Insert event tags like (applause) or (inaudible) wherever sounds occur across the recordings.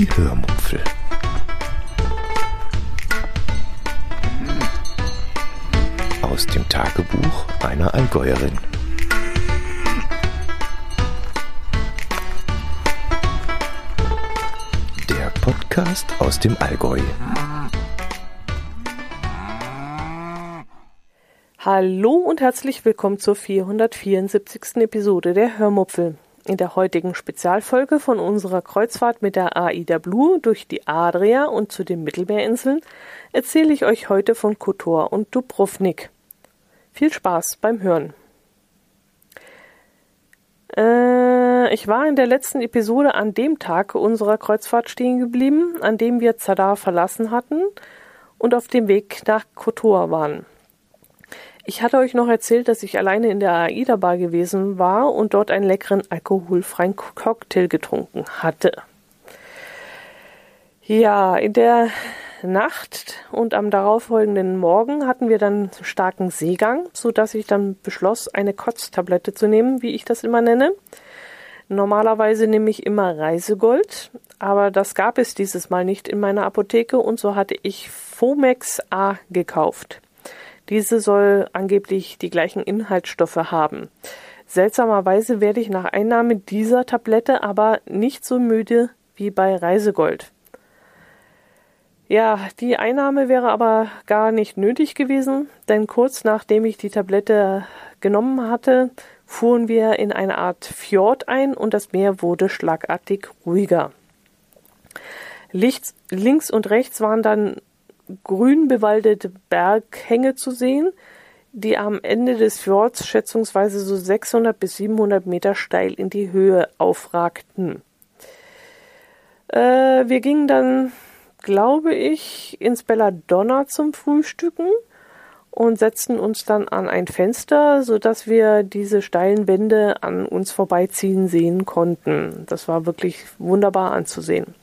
Die Hörmupfel. Aus dem Tagebuch einer Allgäuerin. Der Podcast aus dem Allgäu. Hallo und herzlich willkommen zur 474. Episode der Hörmupfel. In der heutigen Spezialfolge von unserer Kreuzfahrt mit der AIDA Blue durch die Adria und zu den Mittelmeerinseln erzähle ich euch heute von Kotor und Dubrovnik. Viel Spaß beim Hören. Äh, ich war in der letzten Episode an dem Tag unserer Kreuzfahrt stehen geblieben, an dem wir Zadar verlassen hatten und auf dem Weg nach Kotor waren. Ich hatte euch noch erzählt, dass ich alleine in der AIDA Bar gewesen war und dort einen leckeren alkoholfreien Cocktail getrunken hatte. Ja, in der Nacht und am darauffolgenden Morgen hatten wir dann starken Seegang, so dass ich dann beschloss, eine Kotztablette zu nehmen, wie ich das immer nenne. Normalerweise nehme ich immer Reisegold, aber das gab es dieses Mal nicht in meiner Apotheke und so hatte ich Fomex A gekauft. Diese soll angeblich die gleichen Inhaltsstoffe haben. Seltsamerweise werde ich nach Einnahme dieser Tablette aber nicht so müde wie bei Reisegold. Ja, die Einnahme wäre aber gar nicht nötig gewesen, denn kurz nachdem ich die Tablette genommen hatte, fuhren wir in eine Art Fjord ein und das Meer wurde schlagartig ruhiger. Lichts, links und rechts waren dann grün bewaldete Berghänge zu sehen, die am Ende des Fjords schätzungsweise so 600 bis 700 Meter steil in die Höhe aufragten. Äh, wir gingen dann, glaube ich, ins Belladonna zum Frühstücken und setzten uns dann an ein Fenster, so dass wir diese steilen Wände an uns vorbeiziehen sehen konnten. Das war wirklich wunderbar anzusehen.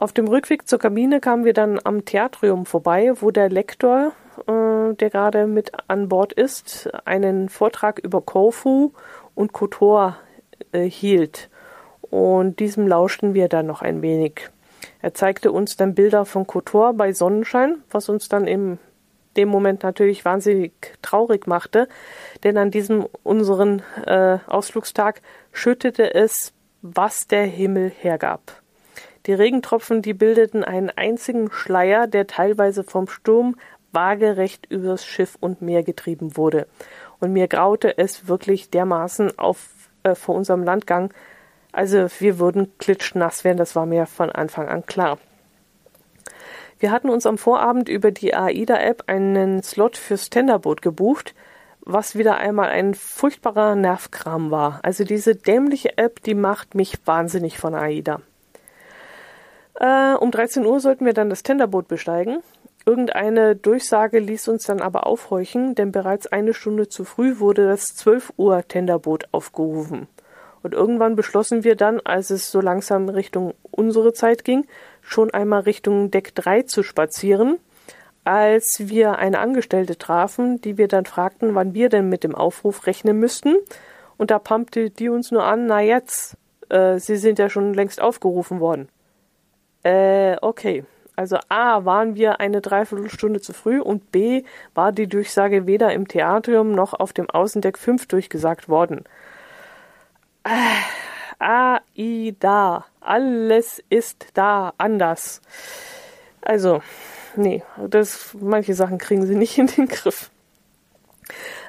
Auf dem Rückweg zur Kabine kamen wir dann am Theatrium vorbei, wo der Lektor, äh, der gerade mit an Bord ist, einen Vortrag über Korfu und Kotor äh, hielt. Und diesem lauschten wir dann noch ein wenig. Er zeigte uns dann Bilder von Kotor bei Sonnenschein, was uns dann in dem Moment natürlich wahnsinnig traurig machte, denn an diesem unseren äh, Ausflugstag schüttete es, was der Himmel hergab. Die Regentropfen, die bildeten einen einzigen Schleier, der teilweise vom Sturm waagerecht übers Schiff und Meer getrieben wurde. Und mir graute es wirklich dermaßen auf äh, vor unserem Landgang. Also wir würden klitschnass werden, das war mir von Anfang an klar. Wir hatten uns am Vorabend über die AIDA-App einen Slot fürs Tenderboot gebucht, was wieder einmal ein furchtbarer Nervkram war. Also diese dämliche App, die macht mich wahnsinnig von AIDA. Äh, um 13 Uhr sollten wir dann das Tenderboot besteigen. Irgendeine Durchsage ließ uns dann aber aufhorchen, denn bereits eine Stunde zu früh wurde das 12 Uhr Tenderboot aufgerufen. Und irgendwann beschlossen wir dann, als es so langsam Richtung unsere Zeit ging, schon einmal Richtung Deck 3 zu spazieren, als wir eine Angestellte trafen, die wir dann fragten, wann wir denn mit dem Aufruf rechnen müssten. Und da pumpte die uns nur an, na jetzt, äh, sie sind ja schon längst aufgerufen worden. Äh, okay. Also A, waren wir eine Dreiviertelstunde zu früh und B, war die Durchsage weder im Theatrium noch auf dem Außendeck 5 durchgesagt worden. Äh, da. Alles ist da anders. Also, nee, das, manche Sachen kriegen sie nicht in den Griff.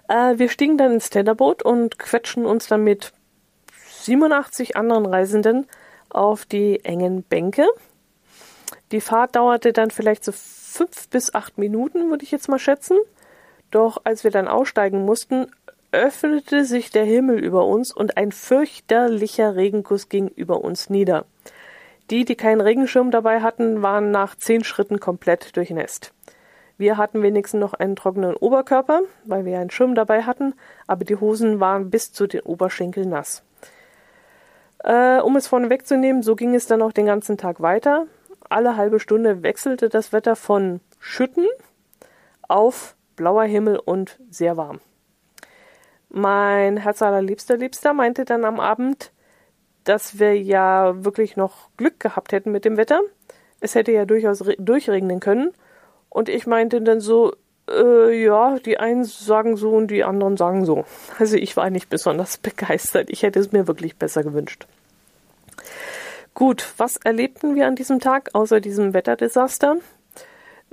Äh, wir stiegen dann ins Tenderboot und quetschen uns dann mit 87 anderen Reisenden auf die engen Bänke die Fahrt dauerte dann vielleicht so fünf bis acht Minuten, würde ich jetzt mal schätzen. Doch als wir dann aussteigen mussten, öffnete sich der Himmel über uns und ein fürchterlicher Regenguss ging über uns nieder. Die, die keinen Regenschirm dabei hatten, waren nach zehn Schritten komplett durchnässt. Wir hatten wenigstens noch einen trockenen Oberkörper, weil wir einen Schirm dabei hatten, aber die Hosen waren bis zu den Oberschenkeln nass. Äh, um es vorne wegzunehmen, so ging es dann auch den ganzen Tag weiter alle halbe Stunde wechselte das Wetter von Schütten auf blauer Himmel und sehr warm. Mein Herz allerliebster Liebster meinte dann am Abend, dass wir ja wirklich noch Glück gehabt hätten mit dem Wetter. Es hätte ja durchaus durchregnen können. Und ich meinte dann so, äh, ja, die einen sagen so und die anderen sagen so. Also ich war nicht besonders (laughs) begeistert. Ich hätte es mir wirklich besser gewünscht. Gut, was erlebten wir an diesem Tag außer diesem Wetterdesaster?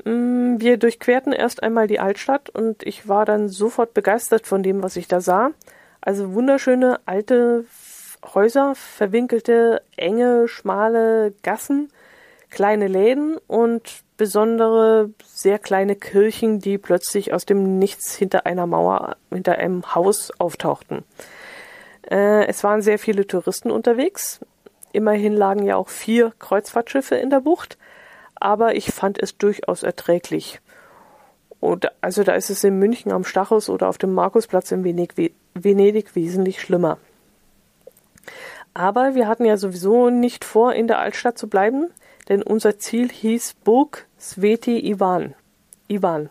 Mm, wir durchquerten erst einmal die Altstadt und ich war dann sofort begeistert von dem, was ich da sah. Also wunderschöne alte Häuser, verwinkelte, enge, schmale Gassen, kleine Läden und besondere, sehr kleine Kirchen, die plötzlich aus dem Nichts hinter einer Mauer, hinter einem Haus auftauchten. Äh, es waren sehr viele Touristen unterwegs. Immerhin lagen ja auch vier Kreuzfahrtschiffe in der Bucht, aber ich fand es durchaus erträglich. Und also da ist es in München am Stachus oder auf dem Markusplatz in Venedig, wesentlich schlimmer. Aber wir hatten ja sowieso nicht vor, in der Altstadt zu bleiben, denn unser Ziel hieß Burg Sveti Ivan. Ivan.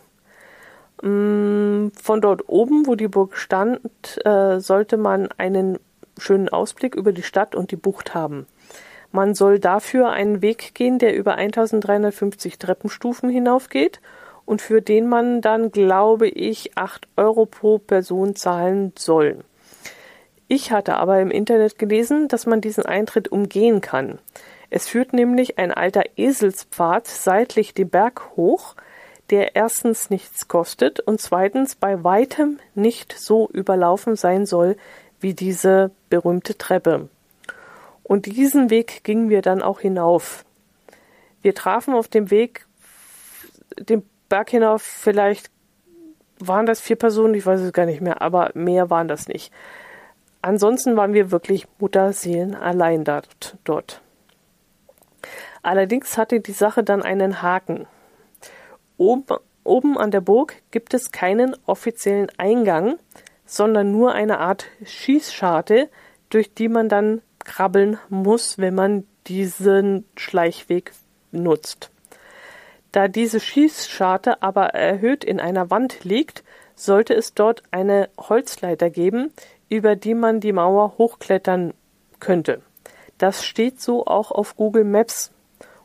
Mm, von dort oben, wo die Burg stand, äh, sollte man einen schönen Ausblick über die Stadt und die Bucht haben. Man soll dafür einen Weg gehen, der über 1350 Treppenstufen hinaufgeht und für den man dann, glaube ich, 8 Euro pro Person zahlen soll. Ich hatte aber im Internet gelesen, dass man diesen Eintritt umgehen kann. Es führt nämlich ein alter Eselspfad seitlich den Berg hoch, der erstens nichts kostet und zweitens bei weitem nicht so überlaufen sein soll wie diese berühmte Treppe. Und diesen Weg gingen wir dann auch hinauf. Wir trafen auf dem Weg den Berg hinauf, vielleicht waren das vier Personen, ich weiß es gar nicht mehr, aber mehr waren das nicht. Ansonsten waren wir wirklich Mutterseelen allein dort. dort. Allerdings hatte die Sache dann einen Haken. Oben, oben an der Burg gibt es keinen offiziellen Eingang, sondern nur eine Art Schießscharte, durch die man dann krabbeln muss, wenn man diesen Schleichweg nutzt. Da diese Schießscharte aber erhöht in einer Wand liegt, sollte es dort eine Holzleiter geben, über die man die Mauer hochklettern könnte. Das steht so auch auf Google Maps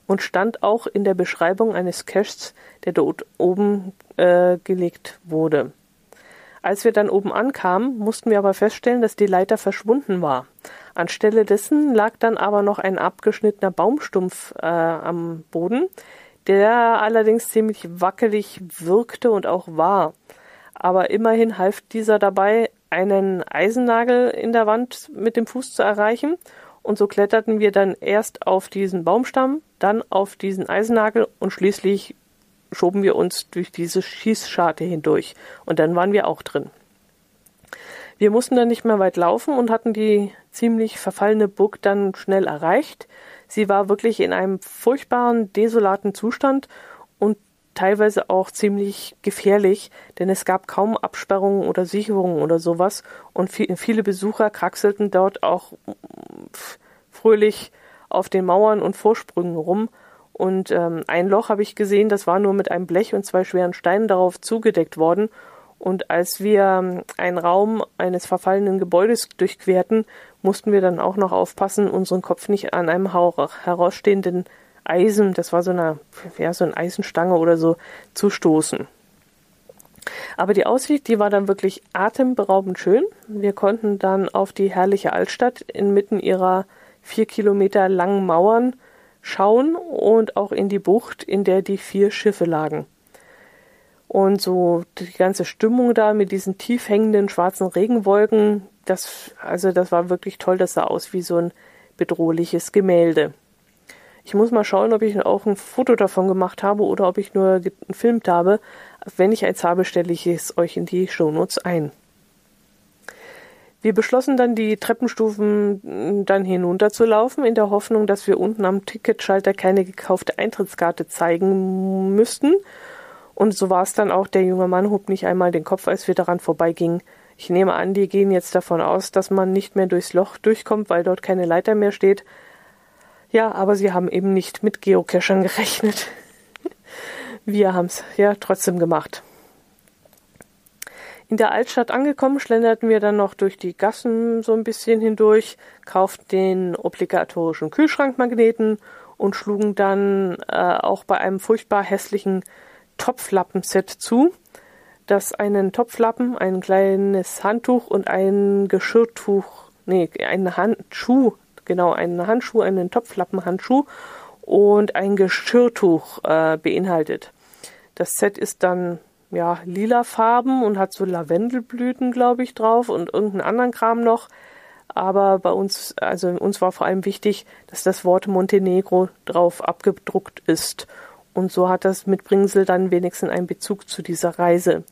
und stand auch in der Beschreibung eines Caches, der dort oben äh, gelegt wurde. Als wir dann oben ankamen, mussten wir aber feststellen, dass die Leiter verschwunden war. Anstelle dessen lag dann aber noch ein abgeschnittener Baumstumpf äh, am Boden, der allerdings ziemlich wackelig wirkte und auch war. Aber immerhin half dieser dabei, einen Eisennagel in der Wand mit dem Fuß zu erreichen und so kletterten wir dann erst auf diesen Baumstamm, dann auf diesen Eisennagel und schließlich schoben wir uns durch diese Schießscharte hindurch. Und dann waren wir auch drin. Wir mussten dann nicht mehr weit laufen und hatten die ziemlich verfallene Burg dann schnell erreicht. Sie war wirklich in einem furchtbaren, desolaten Zustand und teilweise auch ziemlich gefährlich, denn es gab kaum Absperrungen oder Sicherungen oder sowas und viele Besucher kraxelten dort auch fröhlich auf den Mauern und Vorsprüngen rum. Und ähm, ein Loch habe ich gesehen, das war nur mit einem Blech und zwei schweren Steinen darauf zugedeckt worden. Und als wir ähm, einen Raum eines verfallenen Gebäudes durchquerten, mussten wir dann auch noch aufpassen, unseren Kopf nicht an einem herausstehenden Eisen, das war so eine, ja, so eine Eisenstange oder so, zu stoßen. Aber die Aussicht, die war dann wirklich atemberaubend schön. Wir konnten dann auf die herrliche Altstadt inmitten ihrer vier Kilometer langen Mauern schauen und auch in die Bucht, in der die vier Schiffe lagen. Und so die ganze Stimmung da mit diesen tief hängenden schwarzen Regenwolken, das, also das war wirklich toll, das sah aus wie so ein bedrohliches Gemälde. Ich muss mal schauen, ob ich auch ein Foto davon gemacht habe oder ob ich nur gefilmt habe. Wenn ich eins habe, stelle ich es euch in die Shownotes ein. Wir beschlossen dann, die Treppenstufen mm, dann hinunterzulaufen, in der Hoffnung, dass wir unten am Ticketschalter keine gekaufte Eintrittskarte zeigen müssten. Und so war es dann auch. Der junge Mann hob nicht einmal den Kopf, als wir daran vorbeigingen. Ich nehme an, die gehen jetzt davon aus, dass man nicht mehr durchs Loch durchkommt, weil dort keine Leiter mehr steht. Ja, aber sie haben eben nicht mit Geocachern gerechnet. (laughs) Wir haben es ja trotzdem gemacht. In der Altstadt angekommen, schlenderten wir dann noch durch die Gassen so ein bisschen hindurch, kauften den obligatorischen Kühlschrankmagneten und schlugen dann äh, auch bei einem furchtbar hässlichen Topflappenset zu, das einen Topflappen, ein kleines Handtuch und ein Geschirrtuch, nee, einen Handschuh, genau, einen Handschuh, einen Topflappenhandschuh und ein Geschirrtuch äh, beinhaltet. Das Set ist dann ja lila Farben und hat so Lavendelblüten, glaube ich, drauf und irgendeinen anderen Kram noch. Aber bei uns, also uns war vor allem wichtig, dass das Wort Montenegro drauf abgedruckt ist. Und so hat das mit Bringsel dann wenigstens einen Bezug zu dieser Reise.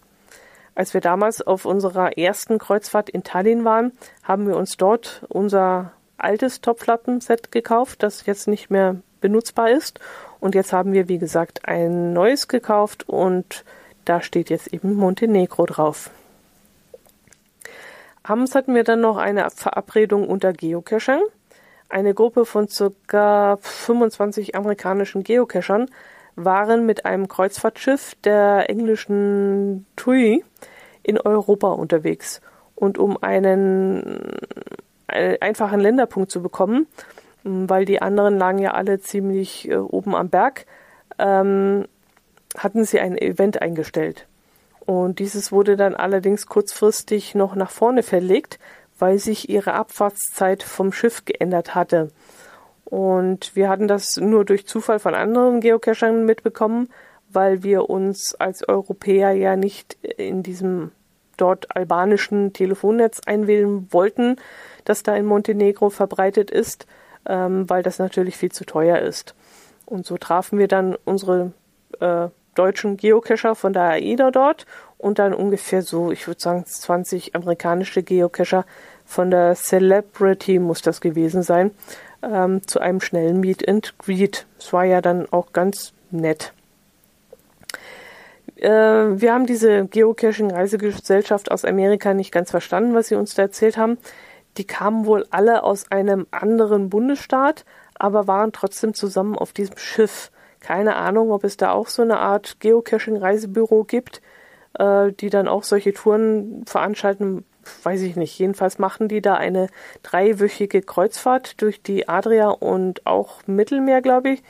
Als wir damals auf unserer ersten Kreuzfahrt in Tallinn waren, haben wir uns dort unser altes Topflappenset gekauft, das jetzt nicht mehr benutzbar ist. Und jetzt haben wir, wie gesagt, ein neues gekauft und da steht jetzt eben Montenegro drauf. Abends hatten wir dann noch eine Verabredung unter Geocachern. Eine Gruppe von ca. 25 amerikanischen Geocachern waren mit einem Kreuzfahrtschiff der englischen TUI in Europa unterwegs. Und um einen, einen einfachen Länderpunkt zu bekommen, weil die anderen lagen ja alle ziemlich äh, oben am Berg, ähm, hatten sie ein Event eingestellt. Und dieses wurde dann allerdings kurzfristig noch nach vorne verlegt, weil sich ihre Abfahrtszeit vom Schiff geändert hatte. Und wir hatten das nur durch Zufall von anderen Geocachern mitbekommen, weil wir uns als Europäer ja nicht in diesem dort albanischen Telefonnetz einwählen wollten, das da in Montenegro verbreitet ist, ähm, weil das natürlich viel zu teuer ist. Und so trafen wir dann unsere äh, deutschen Geocacher von der AIDA dort und dann ungefähr so, ich würde sagen, 20 amerikanische Geocacher von der Celebrity muss das gewesen sein, ähm, zu einem schnellen Meet and Greet. Es war ja dann auch ganz nett. Äh, wir haben diese Geocaching-Reisegesellschaft aus Amerika nicht ganz verstanden, was sie uns da erzählt haben. Die kamen wohl alle aus einem anderen Bundesstaat, aber waren trotzdem zusammen auf diesem Schiff. Keine Ahnung, ob es da auch so eine Art Geocaching-Reisebüro gibt, äh, die dann auch solche Touren veranstalten. Weiß ich nicht. Jedenfalls machen die da eine dreiwöchige Kreuzfahrt durch die Adria und auch Mittelmeer, glaube ich.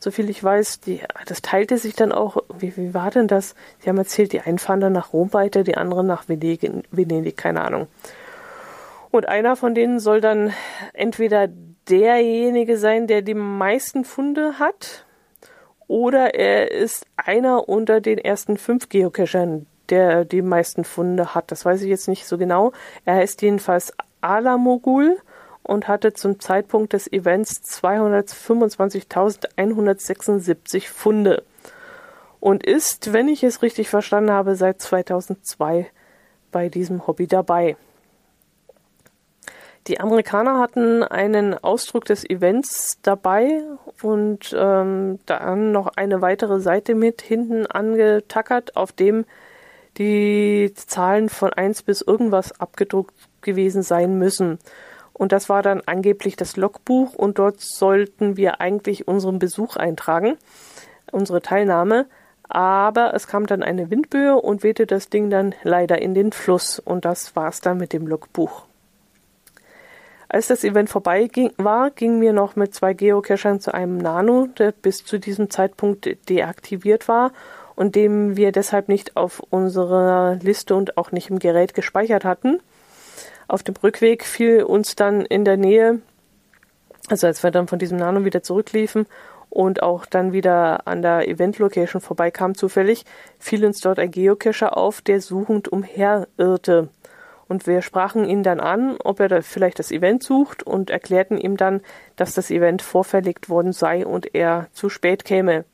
Soviel ich weiß, die, das teilte sich dann auch. Wie, wie war denn das? Sie haben erzählt, die einen fahren dann nach Rom weiter, die anderen nach Venedig, Venedig keine Ahnung. Und einer von denen soll dann entweder derjenige sein, der die meisten Funde hat, oder er ist einer unter den ersten fünf Geocachern, der die meisten Funde hat. Das weiß ich jetzt nicht so genau. Er heißt jedenfalls Alamogul und hatte zum Zeitpunkt des Events 225.176 Funde und ist, wenn ich es richtig verstanden habe, seit 2002 bei diesem Hobby dabei. Die Amerikaner hatten einen Ausdruck des Events dabei und ähm, dann noch eine weitere Seite mit hinten angetackert, auf dem die Zahlen von 1 bis irgendwas abgedruckt gewesen sein müssen. Und das war dann angeblich das Logbuch und dort sollten wir eigentlich unseren Besuch eintragen, unsere Teilnahme. Aber es kam dann eine Windböe und wehte das Ding dann leider in den Fluss und das war's dann mit dem Logbuch. Als das Event vorbei ging, war, gingen wir noch mit zwei Geocachern zu einem Nano, der bis zu diesem Zeitpunkt deaktiviert war und dem wir deshalb nicht auf unserer Liste und auch nicht im Gerät gespeichert hatten. Auf dem Rückweg fiel uns dann in der Nähe, also als wir dann von diesem Nano wieder zurückliefen und auch dann wieder an der Event-Location vorbeikamen zufällig, fiel uns dort ein Geocacher auf, der suchend umherirrte. Und wir sprachen ihn dann an, ob er da vielleicht das Event sucht und erklärten ihm dann, dass das Event vorverlegt worden sei und er zu spät käme.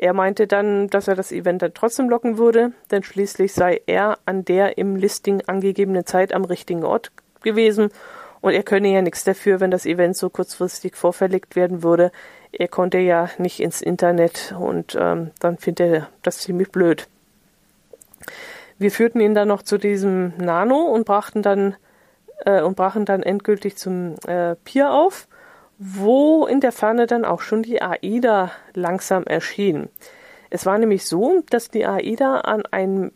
Er meinte dann, dass er das Event dann trotzdem locken würde, denn schließlich sei er an der im Listing angegebenen Zeit am richtigen Ort gewesen und er könne ja nichts dafür, wenn das Event so kurzfristig vorverlegt werden würde. Er konnte ja nicht ins Internet und ähm, dann findet er das ziemlich blöd. Wir führten ihn dann noch zu diesem Nano und brachten dann äh, und brachen dann endgültig zum äh, Pier auf, wo in der Ferne dann auch schon die AIDA langsam erschien. Es war nämlich so, dass die AIDA an ein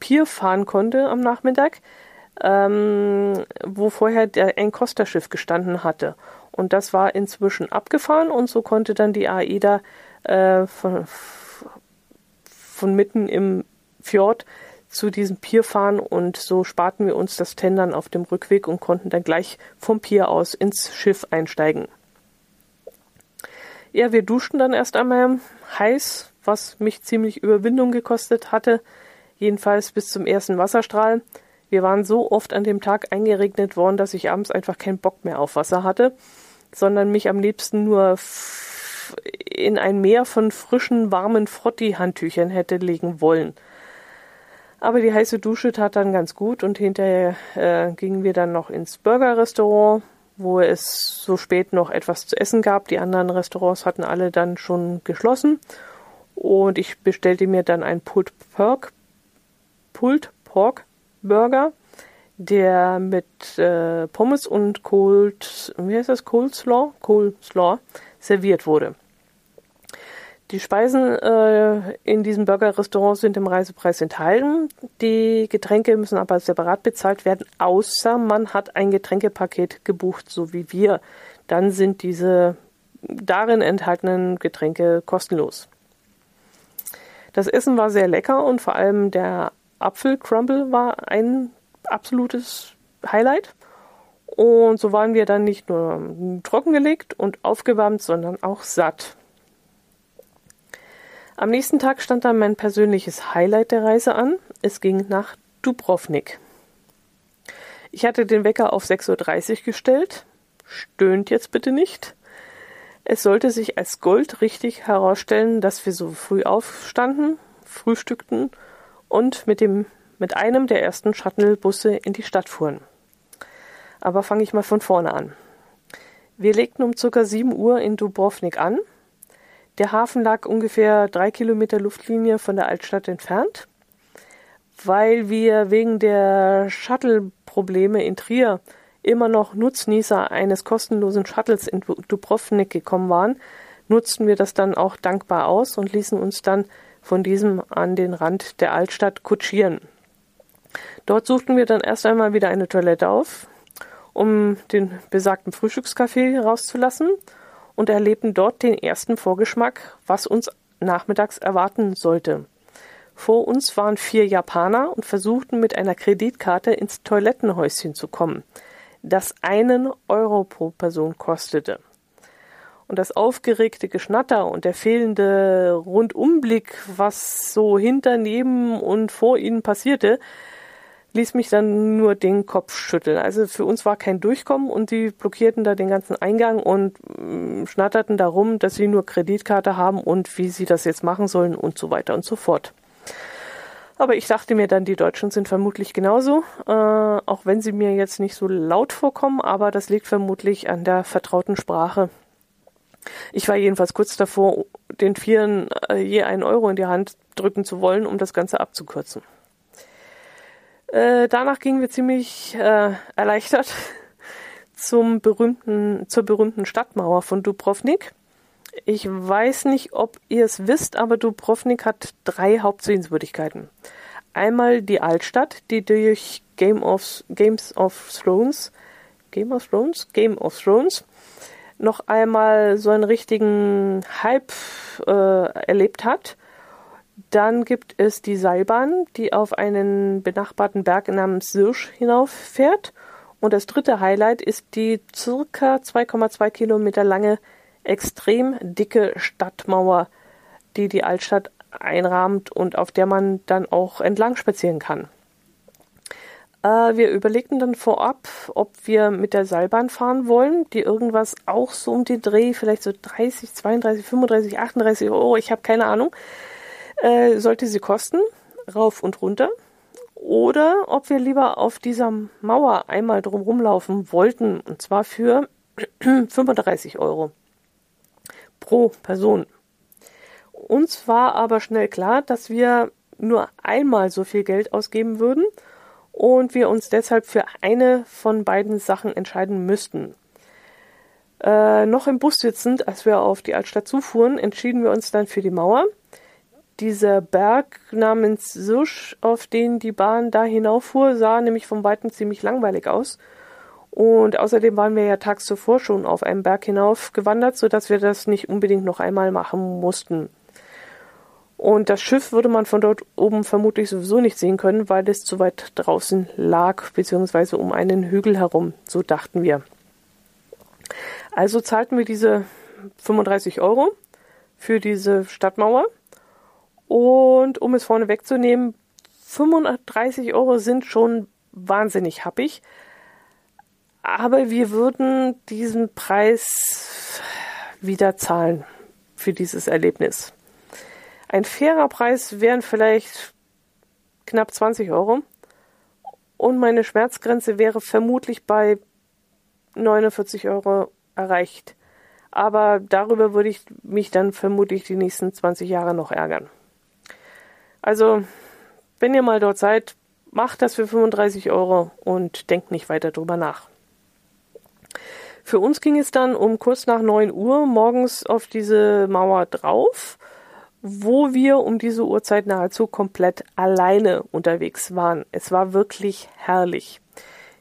Pier fahren konnte am Nachmittag, ähm, wo vorher der, ein Costa-Schiff gestanden hatte. Und das war inzwischen abgefahren und so konnte dann die AIDA äh, von, von mitten im Fjord zu diesem Pier fahren und so sparten wir uns das Tendern auf dem Rückweg und konnten dann gleich vom Pier aus ins Schiff einsteigen. Ja, wir duschten dann erst einmal heiß, was mich ziemlich Überwindung gekostet hatte, jedenfalls bis zum ersten Wasserstrahl. Wir waren so oft an dem Tag eingeregnet worden, dass ich abends einfach keinen Bock mehr auf Wasser hatte, sondern mich am liebsten nur in ein Meer von frischen, warmen Frotti-Handtüchern hätte legen wollen. Aber die heiße Dusche tat dann ganz gut und hinterher äh, gingen wir dann noch ins Burger-Restaurant, wo es so spät noch etwas zu essen gab. Die anderen Restaurants hatten alle dann schon geschlossen. Und ich bestellte mir dann ein Pulled Pork, Pulled Pork Burger, der mit äh, Pommes und Cold, wie heißt das, Coleslaw? Coleslaw serviert wurde. Die Speisen äh, in diesem Burger-Restaurant sind im Reisepreis enthalten. Die Getränke müssen aber separat bezahlt werden, außer man hat ein Getränkepaket gebucht, so wie wir. Dann sind diese darin enthaltenen Getränke kostenlos. Das Essen war sehr lecker und vor allem der Apfelcrumble war ein absolutes Highlight. Und so waren wir dann nicht nur trockengelegt und aufgewärmt, sondern auch satt. Am nächsten Tag stand dann mein persönliches Highlight der Reise an. Es ging nach Dubrovnik. Ich hatte den Wecker auf 6.30 Uhr gestellt. Stöhnt jetzt bitte nicht. Es sollte sich als Gold richtig herausstellen, dass wir so früh aufstanden, frühstückten und mit dem mit einem der ersten Shuttle-Busse in die Stadt fuhren. Aber fange ich mal von vorne an. Wir legten um ca. 7 Uhr in Dubrovnik an der Hafen lag ungefähr drei Kilometer Luftlinie von der Altstadt entfernt. Weil wir wegen der Shuttle-Probleme in Trier immer noch Nutznießer eines kostenlosen Shuttles in Dubrovnik gekommen waren, nutzten wir das dann auch dankbar aus und ließen uns dann von diesem an den Rand der Altstadt kutschieren. Dort suchten wir dann erst einmal wieder eine Toilette auf, um den besagten Frühstückskaffee rauszulassen und erlebten dort den ersten Vorgeschmack, was uns nachmittags erwarten sollte. Vor uns waren vier Japaner und versuchten mit einer Kreditkarte ins Toilettenhäuschen zu kommen, das einen Euro pro Person kostete. Und das aufgeregte Geschnatter und der fehlende Rundumblick, was so hinter, neben und vor ihnen passierte, ließ mich dann nur den Kopf schütteln. Also für uns war kein Durchkommen und die blockierten da den ganzen Eingang und äh, schnatterten darum, dass sie nur Kreditkarte haben und wie sie das jetzt machen sollen und so weiter und so fort. Aber ich dachte mir dann, die Deutschen sind vermutlich genauso, äh, auch wenn sie mir jetzt nicht so laut vorkommen, aber das liegt vermutlich an der vertrauten Sprache. Ich war jedenfalls kurz davor, den Vieren äh, je einen Euro in die Hand drücken zu wollen, um das Ganze abzukürzen. Äh, danach gingen wir ziemlich äh, erleichtert (laughs) zum berühmten, zur berühmten Stadtmauer von Dubrovnik. Ich weiß nicht, ob ihr es wisst, aber Dubrovnik hat drei Hauptsehenswürdigkeiten. Einmal die Altstadt, die durch Game of, Games of Thrones, Game of Thrones, Game of Thrones, noch einmal so einen richtigen Hype äh, erlebt hat dann gibt es die Seilbahn, die auf einen benachbarten Berg namens Sirsch hinauffährt. Und das dritte Highlight ist die circa 2,2 Kilometer lange, extrem dicke Stadtmauer, die die Altstadt einrahmt und auf der man dann auch entlang spazieren kann. Äh, wir überlegten dann vorab, ob wir mit der Seilbahn fahren wollen, die irgendwas auch so um den Dreh, vielleicht so 30, 32, 35, 38 Euro, ich habe keine Ahnung, äh, sollte sie kosten, rauf und runter, oder ob wir lieber auf dieser Mauer einmal drumherum laufen wollten, und zwar für (clears throat) 35 Euro pro Person. Uns war aber schnell klar, dass wir nur einmal so viel Geld ausgeben würden und wir uns deshalb für eine von beiden Sachen entscheiden müssten. Äh, noch im Bus sitzend, als wir auf die Altstadt zufuhren, entschieden wir uns dann für die Mauer, dieser Berg namens Susch, auf den die Bahn da hinauffuhr, sah nämlich vom Weiten ziemlich langweilig aus. Und außerdem waren wir ja tags zuvor schon auf einem Berg hinauf gewandert, sodass wir das nicht unbedingt noch einmal machen mussten. Und das Schiff würde man von dort oben vermutlich sowieso nicht sehen können, weil es zu weit draußen lag, beziehungsweise um einen Hügel herum. So dachten wir. Also zahlten wir diese 35 Euro für diese Stadtmauer. Und um es vorne wegzunehmen, 35 Euro sind schon wahnsinnig happig. Aber wir würden diesen Preis wieder zahlen für dieses Erlebnis. Ein fairer Preis wären vielleicht knapp 20 Euro. Und meine Schmerzgrenze wäre vermutlich bei 49 Euro erreicht. Aber darüber würde ich mich dann vermutlich die nächsten 20 Jahre noch ärgern. Also, wenn ihr mal dort seid, macht das für 35 Euro und denkt nicht weiter drüber nach. Für uns ging es dann um kurz nach 9 Uhr morgens auf diese Mauer drauf wo wir um diese Uhrzeit nahezu komplett alleine unterwegs waren. Es war wirklich herrlich.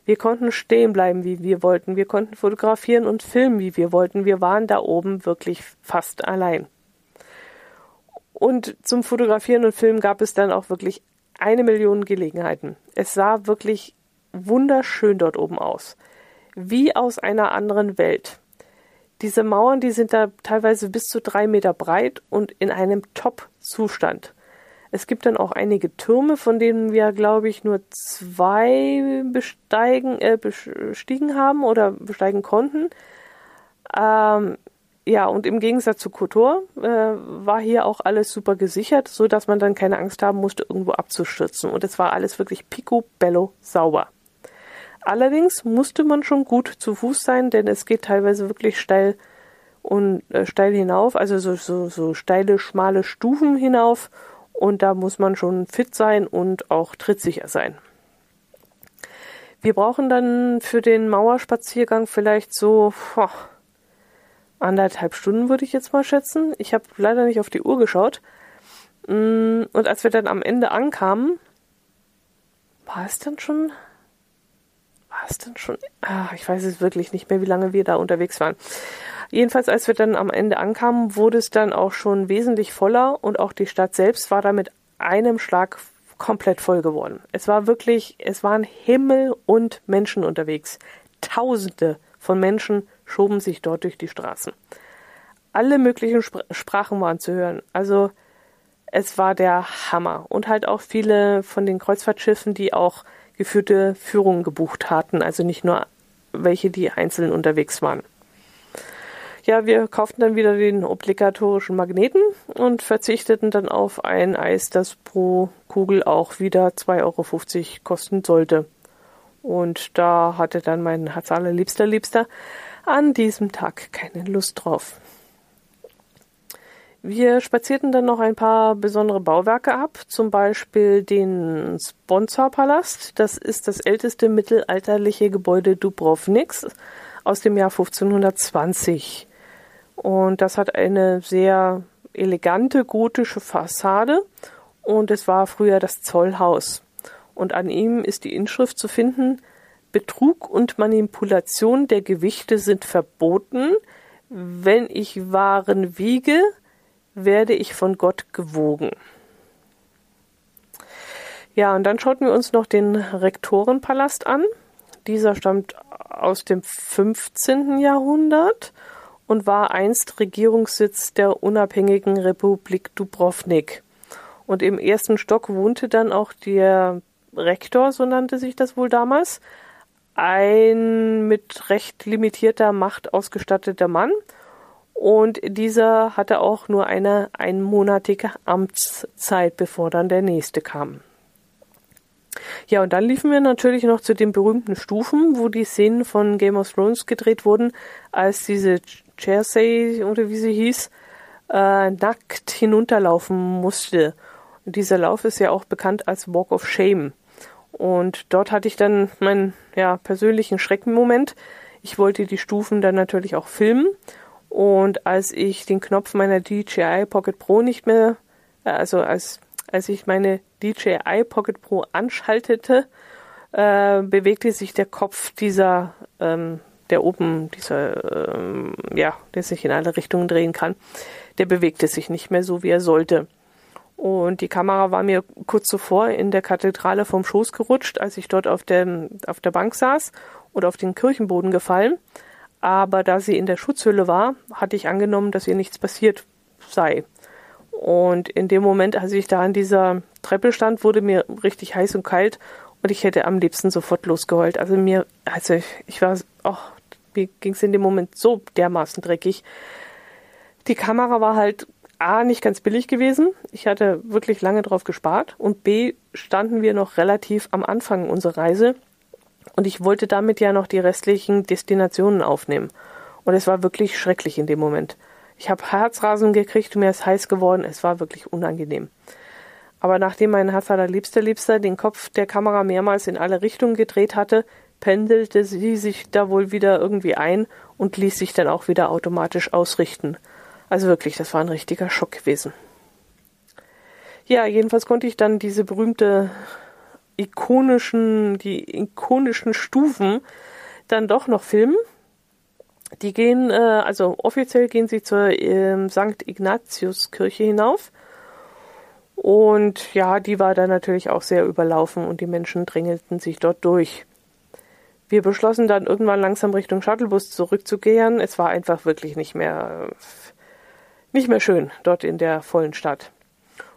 Wir konnten stehen bleiben, wie wir wollten. Wir konnten fotografieren und filmen, wie wir wollten. Wir waren da oben wirklich fast allein. Und zum Fotografieren und Filmen gab es dann auch wirklich eine Million Gelegenheiten. Es sah wirklich wunderschön dort oben aus. Wie aus einer anderen Welt. Diese Mauern, die sind da teilweise bis zu drei Meter breit und in einem Top-Zustand. Es gibt dann auch einige Türme, von denen wir, glaube ich, nur zwei besteigen, äh, bestiegen haben oder besteigen konnten. Ähm, ja, und im Gegensatz zu Kotor äh, war hier auch alles super gesichert, so dass man dann keine Angst haben musste, irgendwo abzustürzen. Und es war alles wirklich picobello sauber. Allerdings musste man schon gut zu Fuß sein, denn es geht teilweise wirklich steil und äh, steil hinauf, also so, so, so steile, schmale Stufen hinauf und da muss man schon fit sein und auch trittsicher sein. Wir brauchen dann für den Mauerspaziergang vielleicht so boah, anderthalb Stunden, würde ich jetzt mal schätzen. Ich habe leider nicht auf die Uhr geschaut. Mm, und als wir dann am Ende ankamen, war es dann schon war es denn schon? Ah, ich weiß es wirklich nicht mehr, wie lange wir da unterwegs waren. Jedenfalls, als wir dann am Ende ankamen, wurde es dann auch schon wesentlich voller und auch die Stadt selbst war da mit einem Schlag komplett voll geworden. Es war wirklich, es waren Himmel und Menschen unterwegs. Tausende von Menschen schoben sich dort durch die Straßen. Alle möglichen Spr Sprachen waren zu hören. Also es war der Hammer. Und halt auch viele von den Kreuzfahrtschiffen, die auch geführte Führungen gebucht hatten, also nicht nur welche, die einzeln unterwegs waren. Ja, wir kauften dann wieder den obligatorischen Magneten und verzichteten dann auf ein Eis, das pro Kugel auch wieder 2,50 Euro kosten sollte. Und da hatte dann mein Herz allerliebster Liebster an diesem Tag keine Lust drauf. Wir spazierten dann noch ein paar besondere Bauwerke ab, zum Beispiel den Sponsorpalast. Das ist das älteste mittelalterliche Gebäude Dubrovniks aus dem Jahr 1520. Und das hat eine sehr elegante gotische Fassade und es war früher das Zollhaus. Und an ihm ist die Inschrift zu finden, Betrug und Manipulation der Gewichte sind verboten. Wenn ich Waren wiege, werde ich von Gott gewogen. Ja, und dann schauten wir uns noch den Rektorenpalast an. Dieser stammt aus dem 15. Jahrhundert und war einst Regierungssitz der unabhängigen Republik Dubrovnik. Und im ersten Stock wohnte dann auch der Rektor, so nannte sich das wohl damals, ein mit recht limitierter Macht ausgestatteter Mann und dieser hatte auch nur eine einmonatige Amtszeit, bevor dann der nächste kam. Ja, und dann liefen wir natürlich noch zu den berühmten Stufen, wo die Szenen von Game of Thrones gedreht wurden, als diese Cersei oder wie sie hieß, äh, nackt hinunterlaufen musste. Und dieser Lauf ist ja auch bekannt als Walk of Shame. Und dort hatte ich dann meinen ja, persönlichen Schreckenmoment. Ich wollte die Stufen dann natürlich auch filmen und als ich den Knopf meiner DJI Pocket Pro nicht mehr also als, als ich meine DJI Pocket Pro anschaltete, äh, bewegte sich der Kopf dieser, ähm, der oben, dieser, ähm, ja, der sich in alle Richtungen drehen kann, der bewegte sich nicht mehr so, wie er sollte. Und die Kamera war mir kurz zuvor in der Kathedrale vom Schoß gerutscht, als ich dort auf der, auf der Bank saß oder auf den Kirchenboden gefallen. Aber da sie in der Schutzhülle war, hatte ich angenommen, dass ihr nichts passiert sei. Und in dem Moment, als ich da an dieser Treppe stand, wurde mir richtig heiß und kalt und ich hätte am liebsten sofort losgeheult. Also mir, also ich, ich war, oh, mir ging es in dem Moment so dermaßen dreckig. Die Kamera war halt A, nicht ganz billig gewesen. Ich hatte wirklich lange drauf gespart. Und B, standen wir noch relativ am Anfang unserer Reise. Und ich wollte damit ja noch die restlichen Destinationen aufnehmen. Und es war wirklich schrecklich in dem Moment. Ich habe Herzrasen gekriegt, mir ist heiß geworden. Es war wirklich unangenehm. Aber nachdem mein Herz allerliebster Liebster den Kopf der Kamera mehrmals in alle Richtungen gedreht hatte, pendelte sie sich da wohl wieder irgendwie ein und ließ sich dann auch wieder automatisch ausrichten. Also wirklich, das war ein richtiger Schock gewesen. Ja, jedenfalls konnte ich dann diese berühmte ikonischen, die ikonischen Stufen dann doch noch filmen. Die gehen, äh, also offiziell gehen sie zur äh, St. Ignatiuskirche hinauf. Und ja, die war dann natürlich auch sehr überlaufen und die Menschen drängelten sich dort durch. Wir beschlossen dann irgendwann langsam Richtung Shuttlebus zurückzukehren. Es war einfach wirklich nicht mehr nicht mehr schön dort in der vollen Stadt.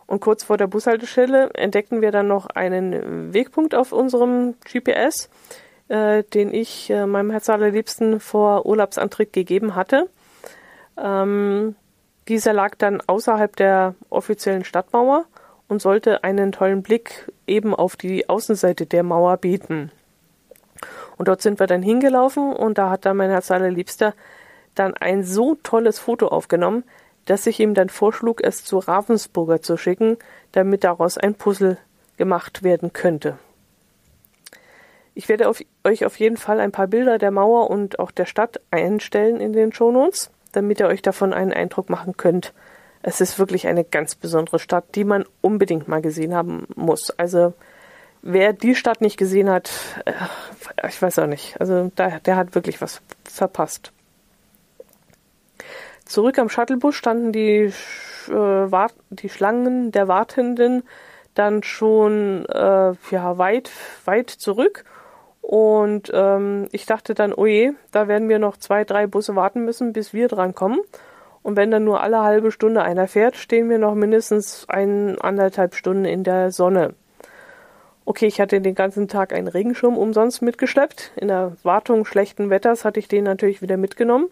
Und kurz vor der Bushaltestelle entdeckten wir dann noch einen Wegpunkt auf unserem GPS, äh, den ich äh, meinem Herz allerliebsten vor Urlaubsantritt gegeben hatte. Ähm, dieser lag dann außerhalb der offiziellen Stadtmauer und sollte einen tollen Blick eben auf die Außenseite der Mauer bieten. Und dort sind wir dann hingelaufen und da hat dann mein Herz allerliebster dann ein so tolles Foto aufgenommen, dass ich ihm dann vorschlug, es zu Ravensburger zu schicken, damit daraus ein Puzzle gemacht werden könnte. Ich werde auf, euch auf jeden Fall ein paar Bilder der Mauer und auch der Stadt einstellen in den Shownotes, damit ihr euch davon einen Eindruck machen könnt. Es ist wirklich eine ganz besondere Stadt, die man unbedingt mal gesehen haben muss. Also wer die Stadt nicht gesehen hat, äh, ich weiß auch nicht. Also der, der hat wirklich was verpasst. Zurück am Shuttlebus standen die, äh, die Schlangen der Wartenden dann schon äh, ja, weit, weit zurück. Und ähm, ich dachte dann, oh je, da werden wir noch zwei, drei Busse warten müssen, bis wir dran kommen. Und wenn dann nur alle halbe Stunde einer fährt, stehen wir noch mindestens ein, anderthalb Stunden in der Sonne. Okay, ich hatte den ganzen Tag einen Regenschirm umsonst mitgeschleppt. In der Wartung schlechten Wetters hatte ich den natürlich wieder mitgenommen.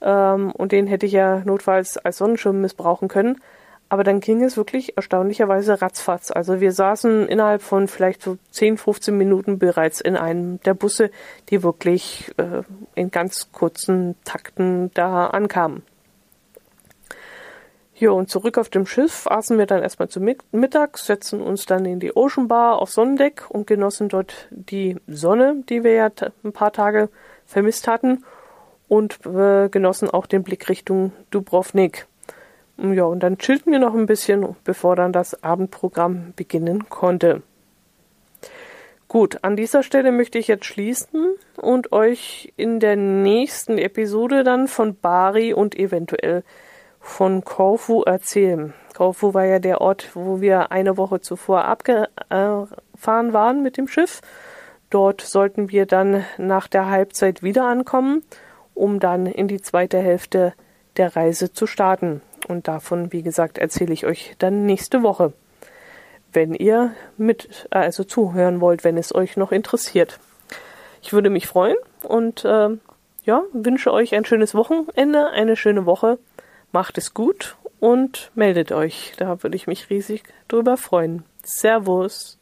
Ähm, und den hätte ich ja notfalls als Sonnenschirm missbrauchen können. Aber dann ging es wirklich erstaunlicherweise ratzfatz. Also wir saßen innerhalb von vielleicht so 10, 15 Minuten bereits in einem der Busse, die wirklich äh, in ganz kurzen Takten da ankamen. Ja, und zurück auf dem Schiff aßen wir dann erstmal zu Mittag, setzten uns dann in die Ocean Bar auf Sonnendeck und genossen dort die Sonne, die wir ja ein paar Tage vermisst hatten und äh, genossen auch den Blick Richtung Dubrovnik. Ja, und dann chillten wir noch ein bisschen, bevor dann das Abendprogramm beginnen konnte. Gut, an dieser Stelle möchte ich jetzt schließen und euch in der nächsten Episode dann von Bari und eventuell von Korfu erzählen. Korfu war ja der Ort, wo wir eine Woche zuvor abgefahren waren mit dem Schiff. Dort sollten wir dann nach der Halbzeit wieder ankommen um dann in die zweite Hälfte der Reise zu starten. Und davon, wie gesagt, erzähle ich euch dann nächste Woche, wenn ihr mit, also zuhören wollt, wenn es euch noch interessiert. Ich würde mich freuen und äh, ja, wünsche euch ein schönes Wochenende, eine schöne Woche. Macht es gut und meldet euch. Da würde ich mich riesig drüber freuen. Servus.